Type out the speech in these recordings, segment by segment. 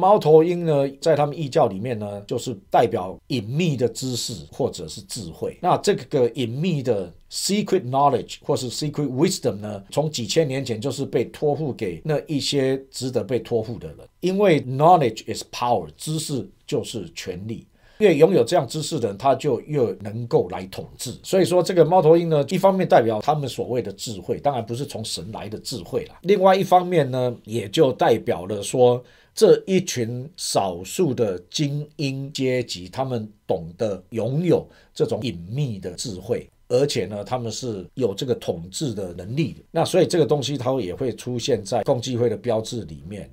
猫头鹰呢，在他们异教里面呢，就是代表隐秘的知识或者是智慧。那这个隐秘的 secret knowledge 或是 secret wisdom 呢，从几千年前就是被托付给那一些值得被托付的人。因为 knowledge is power，知识就是权力。越拥有这样知识的人，他就越能够来统治。所以说，这个猫头鹰呢，一方面代表他们所谓的智慧，当然不是从神来的智慧了；另外一方面呢，也就代表了说，这一群少数的精英阶级，他们懂得拥有这种隐秘的智慧，而且呢，他们是有这个统治的能力的。那所以这个东西，它也会出现在共济会的标志里面。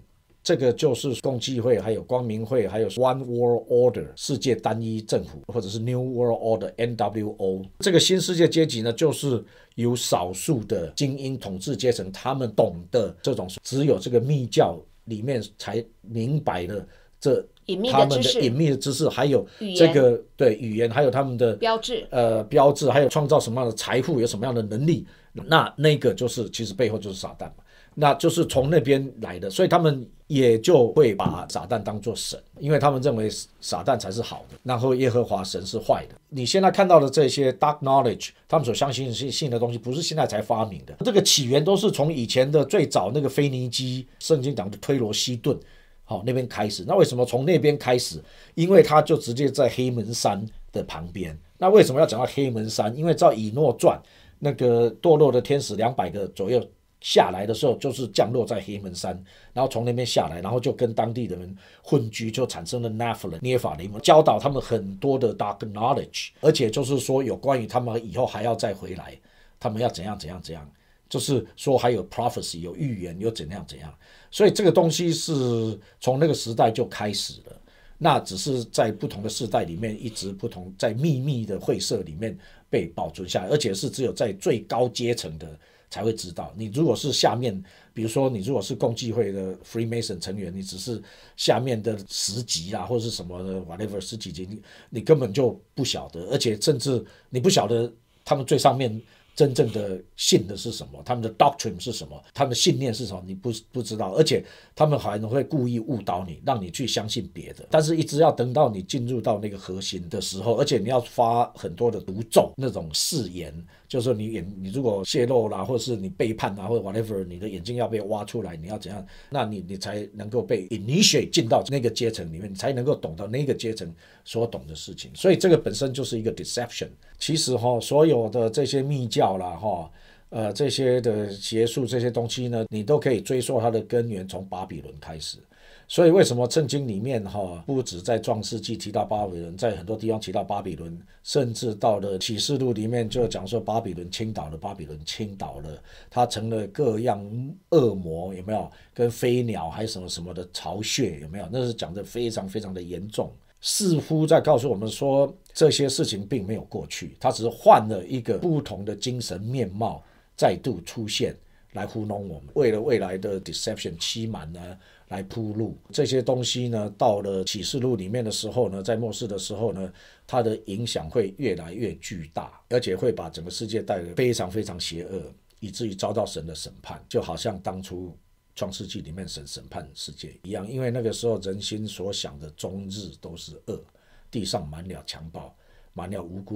这个就是共济会，还有光明会，还有 One World Order 世界单一政府，或者是 New World Order NWO 这个新世界阶级呢，就是由少数的精英统治阶层，他们懂得这种只有这个密教里面才明白的这他们的隐秘的知识，还有这个对语言，还有他们的标志，呃，标志，还有创造什么样的财富，有什么样的能力，那那个就是其实背后就是撒旦嘛。那就是从那边来的，所以他们也就会把撒旦当作神，因为他们认为撒旦才是好的，然后耶和华神是坏的。你现在看到的这些 dark knowledge，他们所相信信信的东西，不是现在才发明的，这个起源都是从以前的最早那个腓尼基圣经讲的推罗西顿，好那边开始。那为什么从那边开始？因为他就直接在黑门山的旁边。那为什么要讲到黑门山？因为照以诺传，那个堕落的天使两百个左右。下来的时候就是降落在黑门山，然后从那边下来，然后就跟当地的人混居，就产生了 Nephilim 涅法林，教导他们很多的 dark knowledge，而且就是说有关于他们以后还要再回来，他们要怎样怎样怎样，就是说还有 prophecy 有预言有怎样怎样，所以这个东西是从那个时代就开始了，那只是在不同的时代里面一直不同，在秘密的会社里面被保存下来，而且是只有在最高阶层的。才会知道，你如果是下面，比如说你如果是共济会的 Freemason 成员，你只是下面的十级啊，或者是什么的 whatever 十几级，你你根本就不晓得，而且甚至你不晓得他们最上面。真正的信的是什么？他们的 doctrine 是什么？他们的信念是什么？你不不知道，而且他们还会故意误导你，让你去相信别的。但是，一直要等到你进入到那个核心的时候，而且你要发很多的毒咒，那种誓言，就是说你眼你如果泄露啦，或者是你背叛啦，或者 whatever，你的眼睛要被挖出来，你要怎样？那你你才能够被 initiate 进到那个阶层里面，你才能够懂到那个阶层所懂的事情。所以，这个本身就是一个 deception。其实哈，所有的这些密教啦哈，呃，这些的结束这些东西呢，你都可以追溯它的根源，从巴比伦开始。所以为什么圣经里面哈，不止在创世纪提到巴比伦，在很多地方提到巴比伦，甚至到了启示录里面就讲说巴比伦倾倒了，巴比伦倾倒了，它成了各样恶魔，有没有？跟飞鸟还是什么什么的巢穴，有没有？那是讲的非常非常的严重。似乎在告诉我们说，这些事情并没有过去，他只是换了一个不同的精神面貌再度出现，来糊弄我们，为了未来的 deception 欺瞒呢，来铺路。这些东西呢，到了启示录里面的时候呢，在末世的时候呢，它的影响会越来越巨大，而且会把整个世界带得非常非常邪恶，以至于遭到神的审判，就好像当初。创世纪里面审审判世界一样，因为那个时候人心所想的终日都是恶，地上满了强暴，满了无辜。